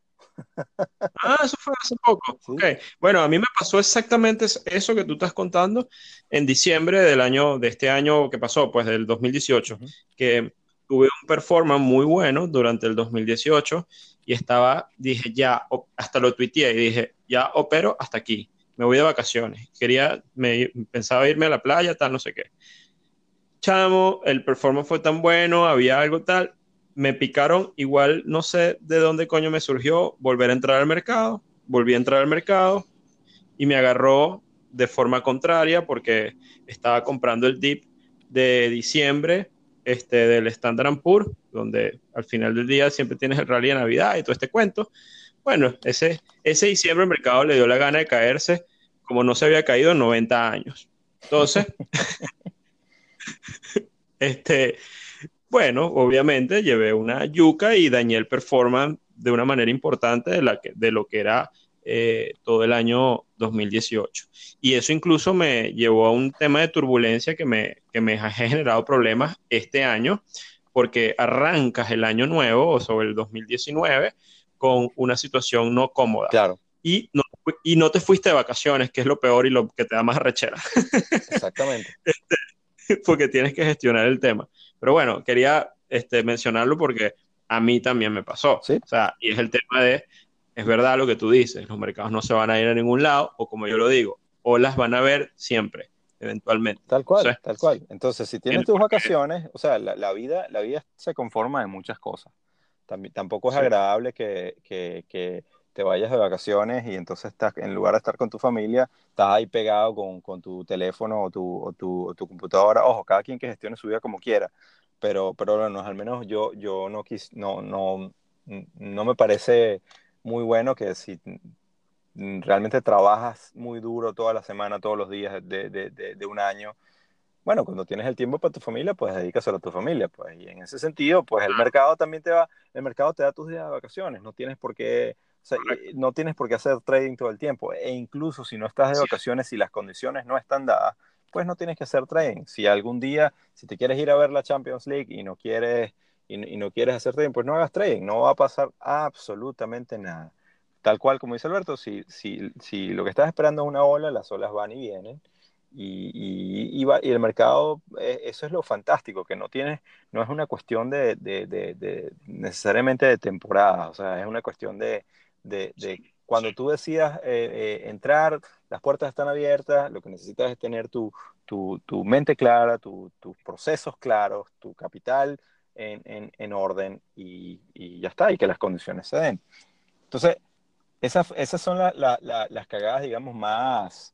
Ah, eso fue hace poco. Sí. Ok. Bueno, a mí me pasó exactamente es- eso que tú estás contando en diciembre del año, de este año que pasó, pues del 2018, Ujú. que tuve un performance muy bueno durante el 2018 y estaba, dije, ya, hasta lo tuiteé y dije, ya opero hasta aquí, me voy de vacaciones. Quería, me pensaba irme a la playa, tal, no sé qué. Chamo, el performance fue tan bueno, había algo tal, me picaron, igual no sé de dónde coño me surgió volver a entrar al mercado, volví a entrar al mercado y me agarró de forma contraria porque estaba comprando el dip de diciembre este, del Standard Poor's, donde al final del día siempre tienes el rally de Navidad y todo este cuento. Bueno, ese, ese diciembre el mercado le dio la gana de caerse como no se había caído en 90 años. Entonces, <laughs> este, bueno, obviamente llevé una yuca y dañé el performance de una manera importante de, la que, de lo que era eh, todo el año 2018. Y eso incluso me llevó a un tema de turbulencia que me, que me <laughs> ha generado problemas este año, porque arrancas el año nuevo o sobre el 2019 con una situación no cómoda. Claro, Y no, y no te fuiste de vacaciones, que es lo peor y lo que te da más rechera, exactamente. <laughs> porque tienes que gestionar el tema. Pero bueno, quería este, mencionarlo porque a mí también me pasó. Sí. O sea, y es el tema de, es verdad lo que tú dices, los mercados no se van a ir a ningún lado, o como yo lo digo, o las van a ver siempre, eventualmente. Tal cual, Sí. tal cual. Entonces, si tienes tus vacaciones, o sea, la, la vida, la vida se conforma de muchas cosas. También, tampoco es Sí. agradable que, que- que te vayas de vacaciones y entonces estás, en lugar de estar con tu familia, estás ahí pegado con, con tu teléfono o tu, o tu, o tu computadora. Ojo, cada quien que gestione su vida como quiera. Pero, pero bueno, al menos yo, yo no, quis, no, no, no me parece muy bueno que si realmente trabajas muy duro toda la semana, todos los días de, de, de, de un año, bueno, cuando tienes el tiempo para tu familia, pues dedícaselo a tu familia, pues, y en ese sentido, pues el mercado también te va, el mercado te da tus días de vacaciones, no tienes por qué, o sea, eh, no tienes por qué hacer trading todo el tiempo, e incluso si no estás de vacaciones y las condiciones no están dadas, pues no tienes que hacer trading. Si algún día, si te quieres ir a ver la Champions League y no quieres, y, y no quieres hacer trading, pues no hagas trading, no va a pasar absolutamente nada. Tal cual como dice Alberto, si, si, si lo que estás esperando es una ola, las olas van y vienen. Y, y, y va- y el mercado, eh, eso es lo fantástico, que no tienes, no es una cuestión de, de- de- de- necesariamente de temporada, o sea, es una cuestión de, de- de cuando tú decidas eh, eh, entrar, las puertas están abiertas, lo que necesitas es tener tu, tu, tu mente clara, tu- tus procesos claros, tu capital en, en- en orden y, y ya está, y que las condiciones se den. Entonces, esas, esas son la- la- la- las cagadas, digamos, más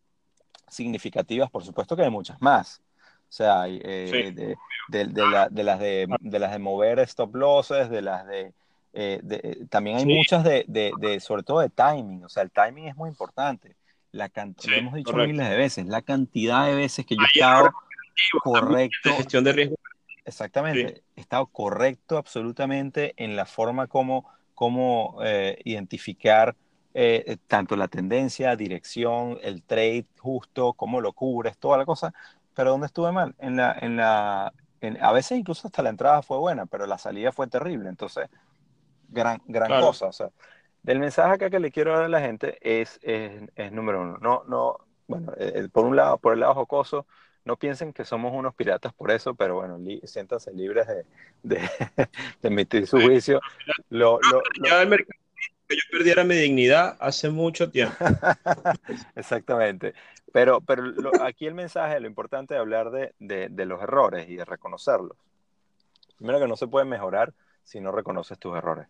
significativas, por supuesto que hay muchas más. O sea, eh, Sí. de, de- de la- de las de, las de mover stop losses, de las de, eh, también hay Sí. muchas de, sobre todo de timing. O sea, el timing es muy importante. La Sí, hemos dicho correcto. miles de veces, la cantidad de veces que yo he estado errores de correcto, gestión de riesgo. Exactamente, está correcto absolutamente en la forma como, como eh, identificar eh, tanto la tendencia, dirección, el trade justo, cómo lo cubres, toda la cosa. Pero ¿dónde estuve mal? En la, en la, en- a veces incluso hasta la entrada fue buena, pero la salida fue terrible. Entonces, gran, gran Claro. cosa. O sea, del mensaje acá que le quiero dar a la gente es, es, es número uno. No, no, bueno, eh, por un lado, por el lado jocoso, no piensen que somos unos piratas por eso, pero bueno, li- siéntanse libres de, de, <laughs> de emitir su juicio. Lo, lo- lo- Ya el mercado que yo perdiera mi dignidad hace mucho tiempo. <laughs> Exactamente. Pero, pero lo- aquí el mensaje, lo importante de hablar de, de- de los errores y de reconocerlos. Primero que no se puede mejorar si no reconoces tus errores.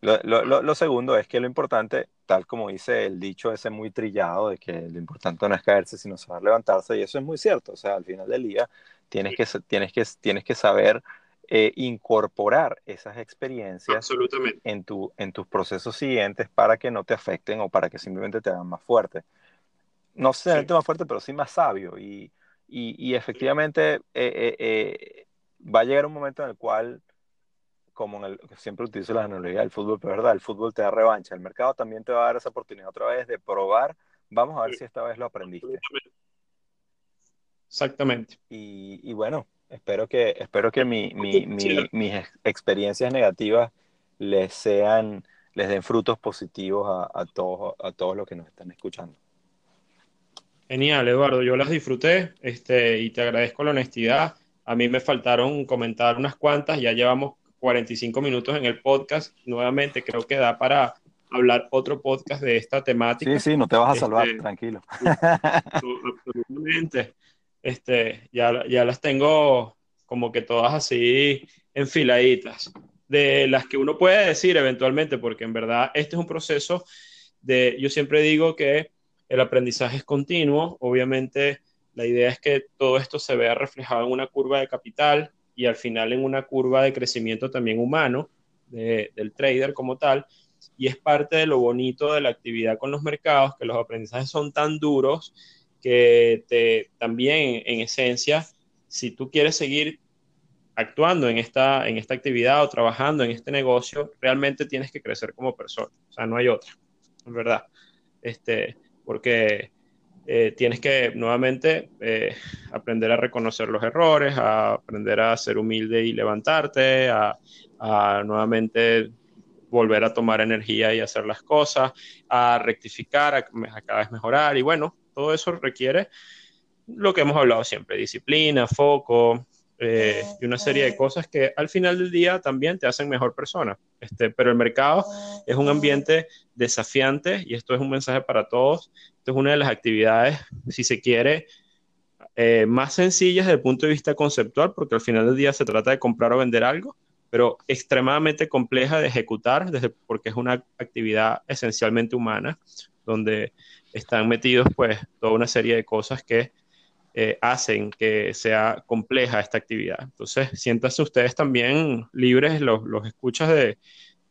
Lo, lo- lo- lo segundo es que lo importante, tal como dice el dicho ese muy trillado, de que lo importante no es caerse, sino saber levantarse, y eso es muy cierto. O sea, al final del día tienes que, tienes que, tienes que saber eh, incorporar esas experiencias Absolutamente. en, tu, en tus procesos siguientes para que no te afecten o para que simplemente te hagan más fuerte. No Sí. sé, más fuerte, pero sí más sabio. Y, y, y efectivamente eh, eh, eh, va a llegar un momento en el cual, como en el, siempre utilizo la analogía del fútbol, pero es verdad, el fútbol te da revancha. El mercado también te va a dar esa oportunidad otra vez de probar. Vamos a ver Sí. si esta vez lo aprendiste. Exactamente. Y, bueno, espero que, espero que mi, mis experiencias negativas les sean, les den frutos positivos a, todos, a todos los que nos están escuchando. Genial, Eduardo, yo las disfruté este, y te agradezco la honestidad. A mí me faltaron comentar unas cuantas, ya llevamos 45 minutos en el podcast. Nuevamente creo que da para hablar otro podcast de esta temática. Sí, sí, no te vas a salvar, este, tranquilo. <laughs> Absolutamente. Este, ya, ya las tengo como que todas así enfiladitas, de las que uno puede decir eventualmente, porque en verdad este es un proceso de, yo siempre digo que el aprendizaje es continuo, obviamente la idea es que todo esto se vea reflejado en una curva de capital y al final en una curva de crecimiento también humano del trader como tal, y es parte de lo bonito de la actividad con los mercados, que los aprendizajes son tan duros que te, también en esencia, si tú quieres seguir actuando en esta, en esta actividad o trabajando en este negocio, realmente tienes que crecer como persona. O sea, no hay otra, en verdad. Este, porque eh, tienes que nuevamente eh, aprender a reconocer los errores, a aprender a ser humilde y levantarte, a, nuevamente volver a tomar energía y hacer las cosas, a rectificar, a, a cada vez mejorar. Y bueno, todo eso requiere lo que hemos hablado siempre, disciplina, foco eh, y una serie de cosas que al final del día también te hacen mejor persona. Este, pero el mercado es un ambiente desafiante y esto es un mensaje para todos. Es una de las actividades, si se quiere, eh, más sencillas desde el punto de vista conceptual, porque al final del día se trata de comprar o vender algo, pero extremadamente compleja de ejecutar, desde, porque es una actividad esencialmente humana, donde están metidos pues toda una serie de cosas que eh, hacen que sea compleja esta actividad. Entonces, siéntanse ustedes también libres, los, los escuchas de,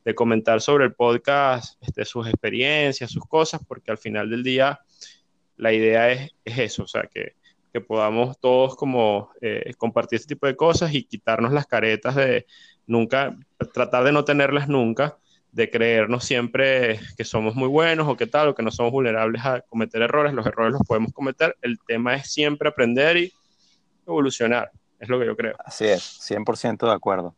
de, comentar sobre el podcast, este, sus experiencias, sus cosas, porque al final del día la idea es, es eso, o sea, que, que podamos todos como eh, compartir este tipo de cosas y quitarnos las caretas de nunca, tratar de no tenerlas nunca de creernos siempre que somos muy buenos o que tal, o que no somos vulnerables a cometer errores. Los errores los podemos cometer. El tema es siempre aprender y evolucionar. Es lo que yo creo. Así es, 100% de acuerdo.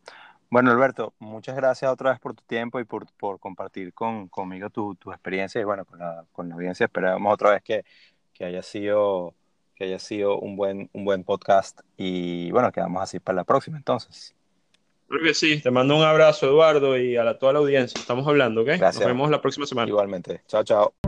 Bueno, Alberto, muchas gracias otra vez por tu tiempo y por, por compartir con, conmigo tu, tu, experiencia y bueno, con la, con la audiencia. Esperamos otra vez que, que, haya sido, que haya sido un buen, un buen podcast y bueno, quedamos así para la próxima entonces. Creo que sí. Te mando un abrazo, Eduardo, y a toda la audiencia. Estamos hablando, ¿ok? Gracias. Nos vemos la próxima semana. Igualmente. Chao, chao.